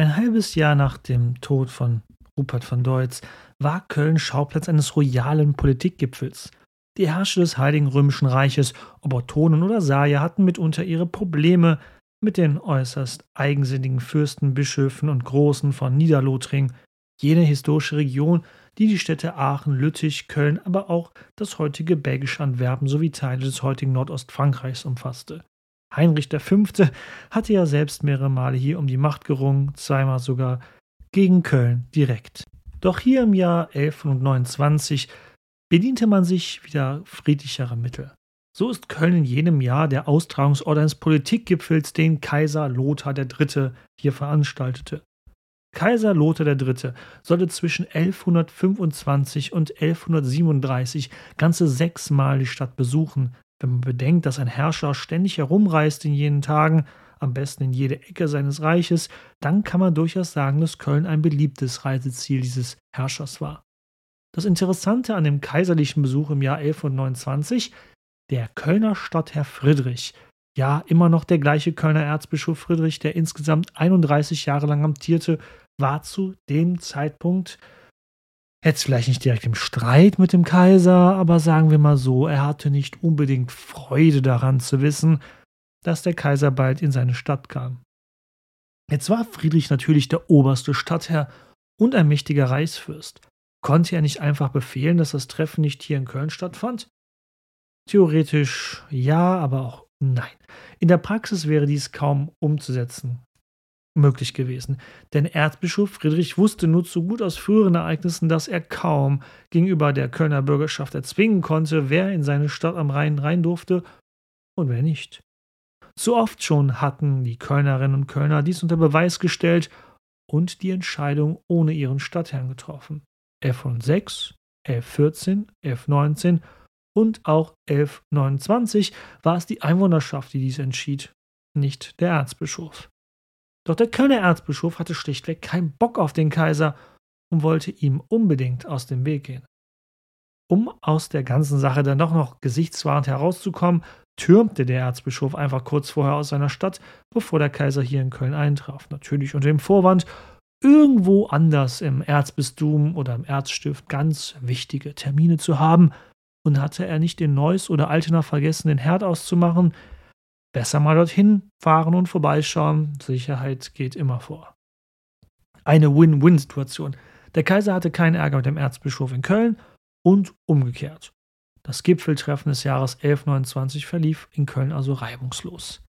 Ein halbes Jahr nach dem Tod von Rupert von Deutz war Köln Schauplatz eines royalen Politikgipfels. Die Herrscher des Heiligen Römischen Reiches, ob Ottonen oder Salier, hatten mitunter ihre Probleme mit den äußerst eigensinnigen Fürsten, Bischöfen und Großen von Niederlothring, jene historische Region, die die Städte Aachen, Lüttich, Köln, aber auch das heutige belgische Antwerpen sowie Teile des heutigen Nordostfrankreichs umfasste. Heinrich V. hatte ja selbst mehrere Male hier um die Macht gerungen, zweimal sogar gegen Köln direkt. Doch hier im Jahr 1129 bediente man sich wieder friedlicherer Mittel. So ist Köln in jenem Jahr der Austragungsort eines Politikgipfels, den Kaiser Lothar III. hier veranstaltete. Kaiser Lothar III. sollte zwischen 1125 und 1137 ganze sechsmal die Stadt besuchen, wenn man bedenkt, dass ein Herrscher ständig herumreist in jenen Tagen, am besten in jede Ecke seines Reiches, dann kann man durchaus sagen, dass Köln ein beliebtes Reiseziel dieses Herrschers war. Das Interessante an dem kaiserlichen Besuch im Jahr 1129, der Kölner Stadtherr Friedrich, ja immer noch der gleiche Kölner Erzbischof Friedrich, der insgesamt 31 Jahre lang amtierte, war zu dem Zeitpunkt jetzt vielleicht nicht direkt im Streit mit dem Kaiser, aber sagen wir mal so, er hatte nicht unbedingt Freude daran zu wissen, dass der Kaiser bald in seine Stadt kam. Jetzt war Friedrich natürlich der oberste Stadtherr und ein mächtiger Reichsfürst. Konnte er nicht einfach befehlen, dass das Treffen nicht hier in Köln stattfand? Theoretisch ja, aber auch nein. In der Praxis wäre dies kaum umzusetzen möglich gewesen. Denn Erzbischof Friedrich wusste nur zu gut aus früheren Ereignissen, dass er kaum gegenüber der Kölner Bürgerschaft erzwingen konnte, wer in seine Stadt am Rhein rein durfte und wer nicht. Zu oft schon hatten die Kölnerinnen und Kölner dies unter Beweis gestellt und die Entscheidung ohne ihren Stadtherrn getroffen. 1106, 1114, 1119 und auch 1129 war es die Einwohnerschaft, die dies entschied, nicht der Erzbischof. Doch der Kölner Erzbischof hatte schlichtweg keinen Bock auf den Kaiser und wollte ihm unbedingt aus dem Weg gehen. Um aus der ganzen Sache dann doch noch gesichtswahrend herauszukommen, türmte der Erzbischof einfach kurz vorher aus seiner Stadt, bevor der Kaiser hier in Köln eintraf. Natürlich unter dem Vorwand, irgendwo anders im Erzbistum oder im Erzstift ganz wichtige Termine zu haben. Und hatte er nicht in Neuss oder Altena vergessen, den Herd auszumachen, Besser mal dorthin fahren und vorbeischauen. Sicherheit geht immer vor. Eine Win-Win-Situation. Der Kaiser hatte keinen Ärger mit dem Erzbischof in Köln und umgekehrt. Das Gipfeltreffen des Jahres 1129 verlief in Köln also reibungslos.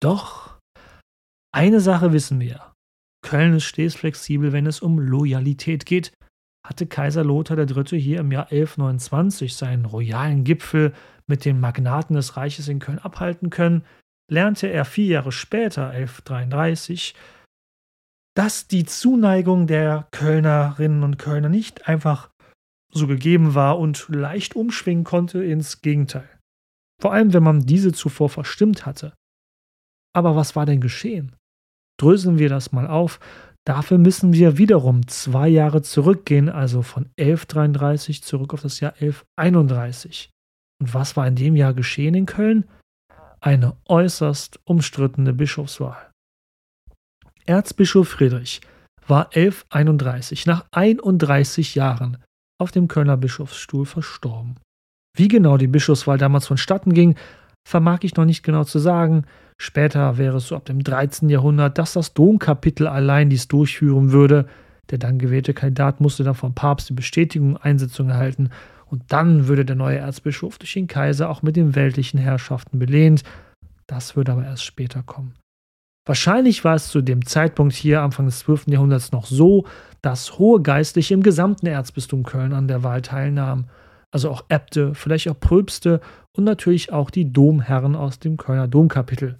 Doch eine Sache wissen wir. Köln ist stets flexibel, wenn es um Loyalität geht. Hatte Kaiser Lothar III. hier im Jahr 1129 seinen royalen Gipfel mit den Magnaten des Reiches in Köln abhalten können, lernte er vier Jahre später, 1133, dass die Zuneigung der Kölnerinnen und Kölner nicht einfach so gegeben war und leicht umschwingen konnte ins Gegenteil. Vor allem, wenn man diese zuvor verstimmt hatte. Aber was war denn geschehen? Dröseln wir das mal auf. Dafür müssen wir wiederum zwei Jahre zurückgehen, also von 1133 zurück auf das Jahr 1131. Und was war in dem Jahr geschehen in Köln? Eine äußerst umstrittene Bischofswahl. Erzbischof Friedrich war 1131 nach 31 Jahren auf dem Kölner Bischofsstuhl verstorben. Wie genau die Bischofswahl damals vonstatten ging, vermag ich noch nicht genau zu sagen. Später wäre es so ab dem 13. Jahrhundert, dass das Domkapitel allein dies durchführen würde. Der dann gewählte Kandidat musste dann vom Papst die Bestätigung Einsetzung erhalten und dann würde der neue Erzbischof durch den Kaiser auch mit den weltlichen Herrschaften belehnt. Das würde aber erst später kommen. Wahrscheinlich war es zu dem Zeitpunkt hier, Anfang des 12. Jahrhunderts, noch so, dass hohe Geistliche im gesamten Erzbistum Köln an der Wahl teilnahmen. Also auch Äbte, vielleicht auch Pröbste und natürlich auch die Domherren aus dem Kölner Domkapitel.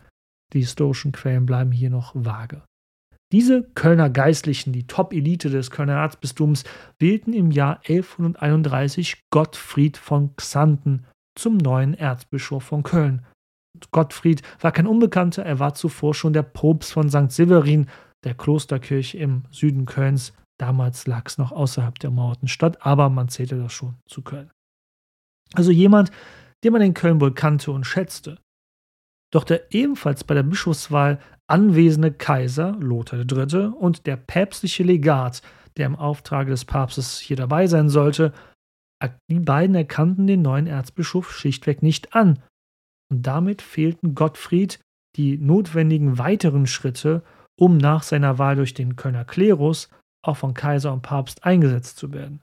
Die historischen Quellen bleiben hier noch vage. Diese Kölner Geistlichen, die Top-Elite des Kölner Erzbistums, wählten im Jahr 1131 Gottfried von Xanten zum neuen Erzbischof von Köln. Gottfried war kein Unbekannter, er war zuvor schon der Propst von St. Severin, der Klosterkirche im Süden Kölns. Damals lag es noch außerhalb der mauerten Stadt, aber man zählte das schon zu Köln. Also jemand, den man in Köln wohl kannte und schätzte. Doch der ebenfalls bei der Bischofswahl anwesende Kaiser Lothar III. und der päpstliche Legat, der im Auftrag des Papstes hier dabei sein sollte, die beiden erkannten den neuen Erzbischof schlichtweg nicht an. Und damit fehlten Gottfried die notwendigen weiteren Schritte, um nach seiner Wahl durch den Kölner Klerus auch von Kaiser und Papst eingesetzt zu werden.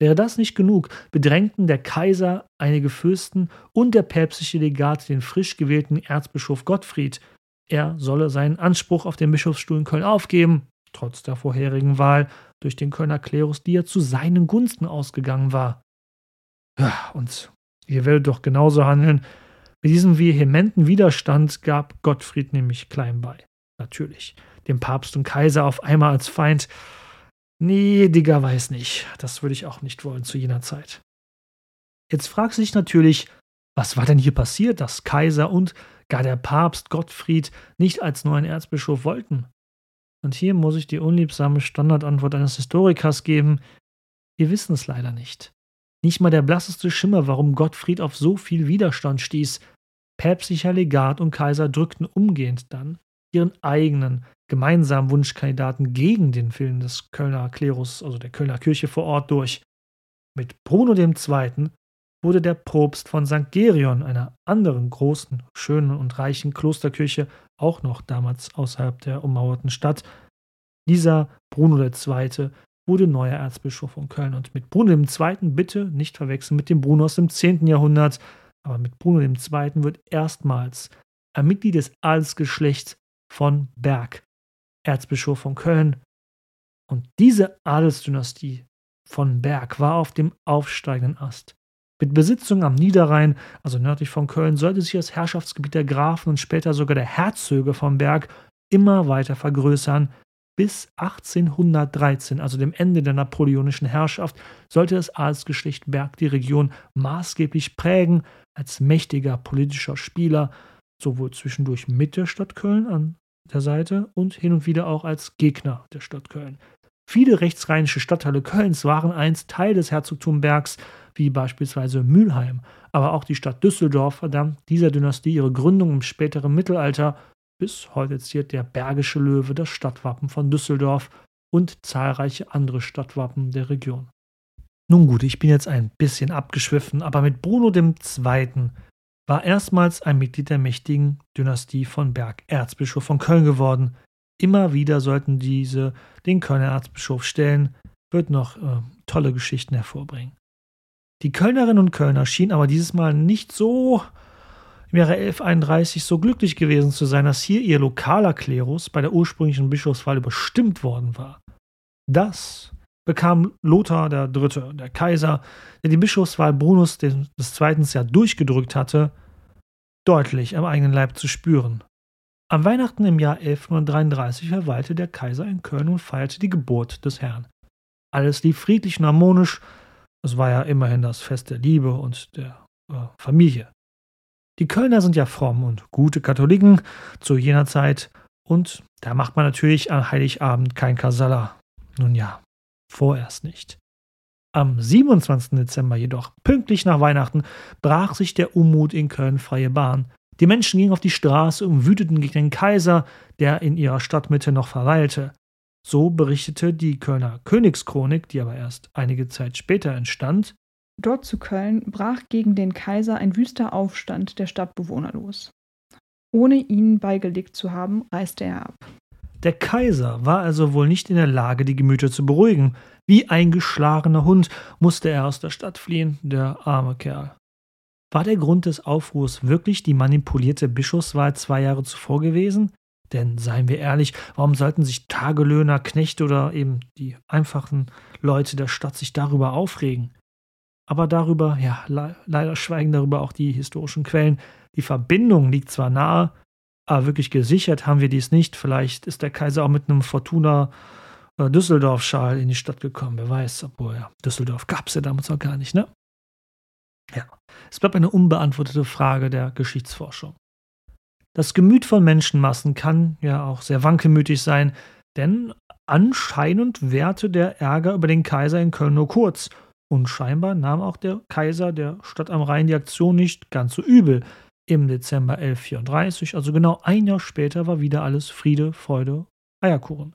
Wäre das nicht genug, bedrängten der Kaiser, einige Fürsten und der päpstliche Legat den frisch gewählten Erzbischof Gottfried. Er solle seinen Anspruch auf den Bischofsstuhl in Köln aufgeben, trotz der vorherigen Wahl durch den Kölner Klerus, die ja zu seinen Gunsten ausgegangen war. Ja, und ihr werdet doch genauso handeln. Mit diesem vehementen Widerstand gab Gottfried nämlich klein bei. Natürlich. Dem Papst und Kaiser auf einmal als Feind Nee, Digga, weiß nicht. Das würde ich auch nicht wollen zu jener Zeit. Jetzt fragt sich natürlich, was war denn hier passiert, dass Kaiser und gar der Papst Gottfried nicht als neuen Erzbischof wollten? Und hier muss ich die unliebsame Standardantwort eines Historikers geben: Wir wissen es leider nicht. Nicht mal der blasseste Schimmer, warum Gottfried auf so viel Widerstand stieß. Päpstlicher Legat und Kaiser drückten umgehend dann ihren eigenen gemeinsamen Wunschkandidaten gegen den Willen des Kölner Klerus, also der Kölner Kirche vor Ort, durch. Mit Bruno II. wurde der Propst von St. Gerion, einer anderen großen, schönen und reichen Klosterkirche, auch noch damals außerhalb der ummauerten Stadt. Dieser Bruno II. wurde neuer Erzbischof von Köln. Und mit Bruno II. bitte nicht verwechseln mit dem Bruno aus dem 10. Jahrhundert, aber mit Bruno II. wird erstmals ein Mitglied des Adelsgeschlechts von Berg Erzbischof von Köln. Und diese Adelsdynastie von Berg war auf dem aufsteigenden Ast. Mit Besitzung am Niederrhein, also nördlich von Köln, sollte sich das Herrschaftsgebiet der Grafen und später sogar der Herzöge von Berg immer weiter vergrößern. Bis 1813, also dem Ende der napoleonischen Herrschaft, sollte das Adelsgeschlecht Berg die Region maßgeblich prägen, als mächtiger politischer Spieler, sowohl zwischendurch mit der Stadt Köln an der Seite und hin und wieder auch als Gegner der Stadt Köln. Viele rechtsrheinische Stadtteile Kölns waren einst Teil des Herzogtumbergs, wie beispielsweise Mülheim, aber auch die Stadt Düsseldorf verdankt dieser Dynastie ihre Gründung im späteren Mittelalter. Bis heute ziert der Bergische Löwe das Stadtwappen von Düsseldorf und zahlreiche andere Stadtwappen der Region. Nun gut, ich bin jetzt ein bisschen abgeschwiffen, aber mit Bruno II war erstmals ein Mitglied der mächtigen Dynastie von Berg, Erzbischof von Köln geworden. Immer wieder sollten diese den Kölner Erzbischof stellen, wird noch äh, tolle Geschichten hervorbringen. Die Kölnerinnen und Kölner schienen aber dieses Mal nicht so im Jahre 1131 so glücklich gewesen zu sein, dass hier ihr lokaler Klerus bei der ursprünglichen Bischofswahl überstimmt worden war. Das bekam Lothar III., der Kaiser, der die Bischofswahl Brunus des II. ja durchgedrückt hatte, deutlich am eigenen Leib zu spüren. Am Weihnachten im Jahr 1133 verweilte der Kaiser in Köln und feierte die Geburt des Herrn. Alles lief friedlich und harmonisch. Es war ja immerhin das Fest der Liebe und der äh, Familie. Die Kölner sind ja fromm und gute Katholiken zu jener Zeit und da macht man natürlich an Heiligabend kein Kasala. Nun ja, Vorerst nicht. Am 27. Dezember jedoch, pünktlich nach Weihnachten, brach sich der Unmut in Köln freie Bahn. Die Menschen gingen auf die Straße und wüteten gegen den Kaiser, der in ihrer Stadtmitte noch verweilte. So berichtete die Kölner Königschronik, die aber erst einige Zeit später entstand. Dort zu Köln brach gegen den Kaiser ein wüster Aufstand der Stadtbewohner los. Ohne ihnen beigelegt zu haben, reiste er ab. Der Kaiser war also wohl nicht in der Lage, die Gemüter zu beruhigen. Wie ein geschlagener Hund musste er aus der Stadt fliehen, der arme Kerl. War der Grund des Aufruhrs wirklich die manipulierte Bischofswahl zwei Jahre zuvor gewesen? Denn seien wir ehrlich, warum sollten sich Tagelöhner, Knechte oder eben die einfachen Leute der Stadt sich darüber aufregen? Aber darüber, ja, le leider schweigen darüber auch die historischen Quellen. Die Verbindung liegt zwar nahe, aber wirklich gesichert haben wir dies nicht. Vielleicht ist der Kaiser auch mit einem Fortuna äh, Düsseldorf-Schal in die Stadt gekommen. Wer weiß, obwohl ja, Düsseldorf gab es ja damals noch gar nicht, ne? Ja, es bleibt eine unbeantwortete Frage der Geschichtsforschung. Das Gemüt von Menschenmassen kann ja auch sehr wankelmütig sein, denn anscheinend währte der Ärger über den Kaiser in Köln nur kurz. Und scheinbar nahm auch der Kaiser der Stadt am Rhein die Aktion nicht ganz so übel. Im Dezember 1134, also genau ein Jahr später, war wieder alles Friede, Freude, Eierkuchen.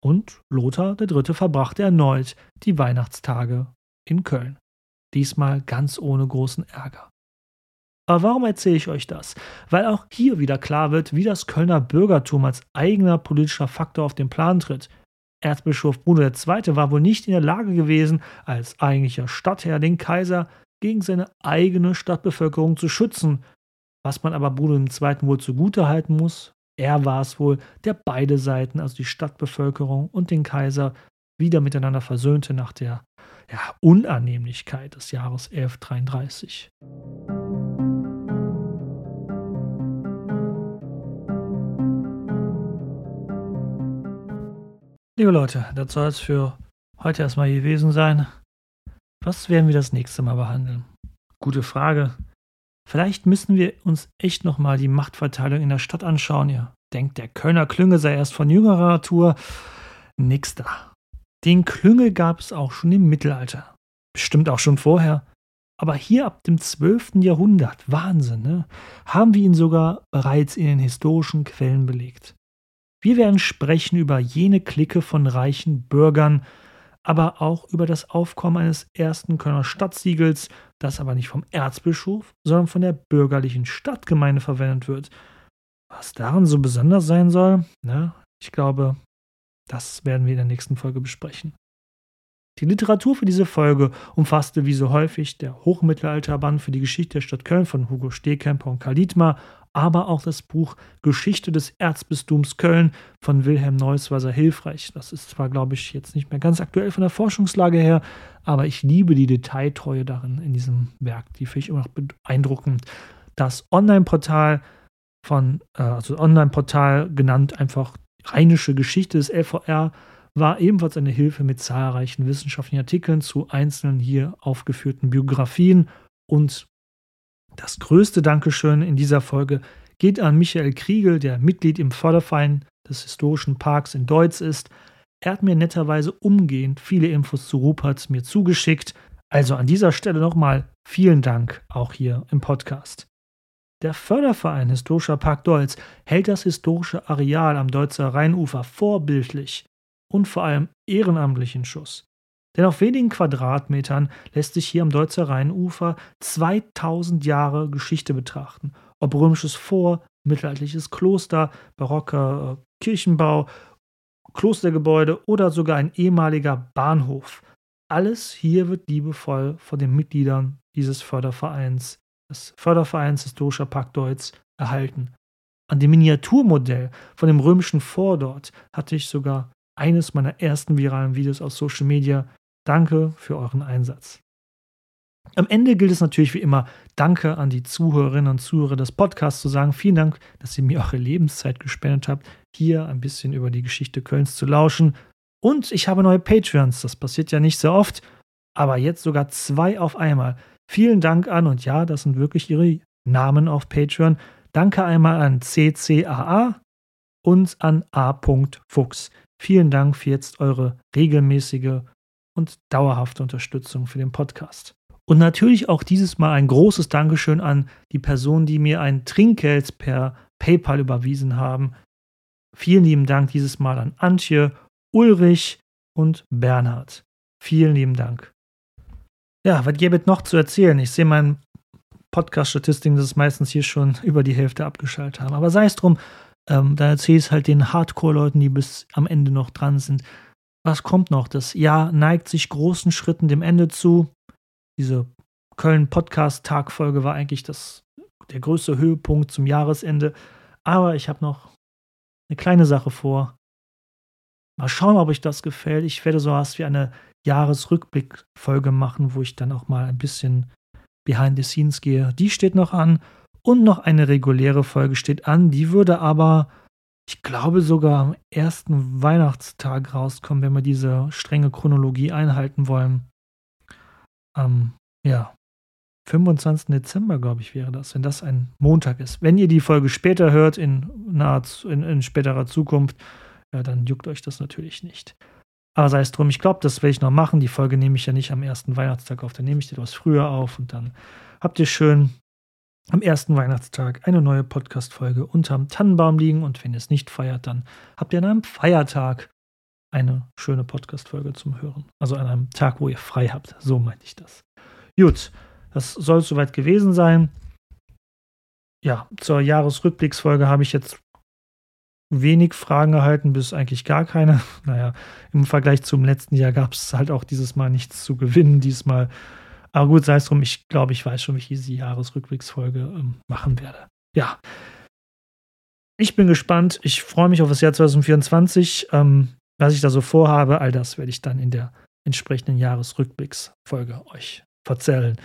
Und Lothar III. verbrachte erneut die Weihnachtstage in Köln. Diesmal ganz ohne großen Ärger. Aber warum erzähle ich euch das? Weil auch hier wieder klar wird, wie das Kölner Bürgertum als eigener politischer Faktor auf den Plan tritt. Erzbischof Bruno II. war wohl nicht in der Lage gewesen, als eigentlicher Stadtherr den Kaiser gegen seine eigene Stadtbevölkerung zu schützen. Was man aber Bruno II. wohl zugutehalten muss, er war es wohl, der beide Seiten, also die Stadtbevölkerung und den Kaiser, wieder miteinander versöhnte nach der ja, Unannehmlichkeit des Jahres 1133. Liebe Leute, das soll es für heute erstmal gewesen sein. Was werden wir das nächste Mal behandeln? Gute Frage. Vielleicht müssen wir uns echt nochmal die Machtverteilung in der Stadt anschauen. Ihr denkt, der Kölner Klüngel sei erst von jüngerer Natur. Nix da. Den Klüngel gab es auch schon im Mittelalter. Bestimmt auch schon vorher. Aber hier ab dem 12. Jahrhundert, Wahnsinn, ne, haben wir ihn sogar bereits in den historischen Quellen belegt. Wir werden sprechen über jene Clique von reichen Bürgern, aber auch über das Aufkommen eines ersten Kölner Stadtsiegels, das aber nicht vom Erzbischof, sondern von der bürgerlichen Stadtgemeinde verwendet wird. Was daran so besonders sein soll, ne, ich glaube, das werden wir in der nächsten Folge besprechen. Die Literatur für diese Folge umfasste wie so häufig der Hochmittelalterband für die Geschichte der Stadt Köln von Hugo Stehkemper und Karl Dietmar, aber auch das Buch Geschichte des Erzbistums Köln von Wilhelm Neuss war sehr hilfreich. Das ist zwar, glaube ich, jetzt nicht mehr ganz aktuell von der Forschungslage her, aber ich liebe die Detailtreue darin in diesem Werk. Die finde ich immer noch beeindruckend. Das Online-Portal von, äh, also Online-Portal genannt einfach Rheinische Geschichte des LVR war ebenfalls eine Hilfe mit zahlreichen wissenschaftlichen Artikeln zu einzelnen hier aufgeführten Biografien. Und das größte Dankeschön in dieser Folge geht an Michael Kriegel, der Mitglied im Förderverein des Historischen Parks in Deutz ist. Er hat mir netterweise umgehend viele Infos zu Rupert mir zugeschickt. Also an dieser Stelle nochmal vielen Dank auch hier im Podcast. Der Förderverein Historischer Park Deutz hält das historische Areal am Deutzer Rheinufer vorbildlich und vor allem ehrenamtlich in Schuss. Denn auf wenigen Quadratmetern lässt sich hier am Deutzer Rheinufer 2000 Jahre Geschichte betrachten. Ob römisches Vor, mittelalterliches Kloster, barocker äh, Kirchenbau, Klostergebäude oder sogar ein ehemaliger Bahnhof. Alles hier wird liebevoll von den Mitgliedern dieses Fördervereins, des Fördervereins Historischer Park Deutz, erhalten. An dem Miniaturmodell von dem römischen Vor dort hatte ich sogar eines meiner ersten viralen Videos auf Social Media. Danke für euren Einsatz. Am Ende gilt es natürlich wie immer, Danke an die Zuhörerinnen und Zuhörer des Podcasts zu sagen. Vielen Dank, dass ihr mir eure Lebenszeit gespendet habt, hier ein bisschen über die Geschichte Kölns zu lauschen. Und ich habe neue Patreons. Das passiert ja nicht sehr oft, aber jetzt sogar zwei auf einmal. Vielen Dank an, und ja, das sind wirklich ihre Namen auf Patreon. Danke einmal an CCAA und an A.Fuchs. Vielen Dank für jetzt eure regelmäßige und dauerhafte Unterstützung für den Podcast. Und natürlich auch dieses Mal ein großes Dankeschön an die Personen, die mir ein Trinkgeld per PayPal überwiesen haben. Vielen lieben Dank dieses Mal an Antje, Ulrich und Bernhard. Vielen lieben Dank. Ja, was gäbe es noch zu erzählen? Ich sehe, mein Podcast-Statistiken, dass es meistens hier schon über die Hälfte abgeschaltet haben. Aber sei es drum, ähm, da erzähle ich es halt den Hardcore-Leuten, die bis am Ende noch dran sind. Was kommt noch? Das Jahr neigt sich großen Schritten dem Ende zu. Diese Köln-Podcast-Tag-Folge war eigentlich das, der größte Höhepunkt zum Jahresende. Aber ich habe noch eine kleine Sache vor. Mal schauen, ob euch das gefällt. Ich werde so was wie eine Jahresrückblick-Folge machen, wo ich dann auch mal ein bisschen behind the scenes gehe. Die steht noch an. Und noch eine reguläre Folge steht an. Die würde aber, ich glaube, sogar am ersten Weihnachtstag rauskommen, wenn wir diese strenge Chronologie einhalten wollen. Am, ja, 25. Dezember, glaube ich, wäre das, wenn das ein Montag ist. Wenn ihr die Folge später hört, in, nahe, in, in späterer Zukunft, ja, dann juckt euch das natürlich nicht. Aber sei es drum, ich glaube, das werde ich noch machen. Die Folge nehme ich ja nicht am ersten Weihnachtstag auf, dann nehme ich die etwas früher auf und dann habt ihr schön am ersten Weihnachtstag eine neue Podcast-Folge unterm Tannenbaum liegen und wenn ihr es nicht feiert, dann habt ihr an einem Feiertag eine schöne Podcast-Folge zum Hören. Also an einem Tag, wo ihr frei habt. So meinte ich das. Gut, das soll es soweit gewesen sein. Ja, zur Jahresrückblicksfolge habe ich jetzt wenig Fragen erhalten, bis eigentlich gar keine. Naja, im Vergleich zum letzten Jahr gab es halt auch dieses Mal nichts zu gewinnen. Diesmal aber gut, sei es drum, ich glaube, ich weiß schon, wie ich diese Jahresrückblicksfolge ähm, machen werde. Ja. Ich bin gespannt. Ich freue mich auf das Jahr 2024. Ähm, was ich da so vorhabe, all das werde ich dann in der entsprechenden Jahresrückblicksfolge euch erzählen.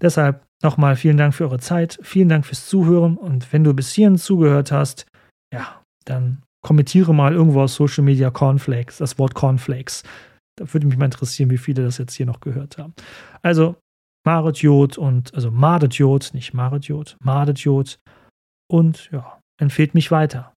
Deshalb nochmal vielen Dank für eure Zeit, vielen Dank fürs Zuhören und wenn du bis hierhin zugehört hast, ja, dann kommentiere mal irgendwo auf Social Media Cornflakes, das Wort Cornflakes. Da würde mich mal interessieren, wie viele das jetzt hier noch gehört haben. Also Maretjod und, also Madetjod, nicht Maretjod, Madetjod und ja, empfehlt mich weiter.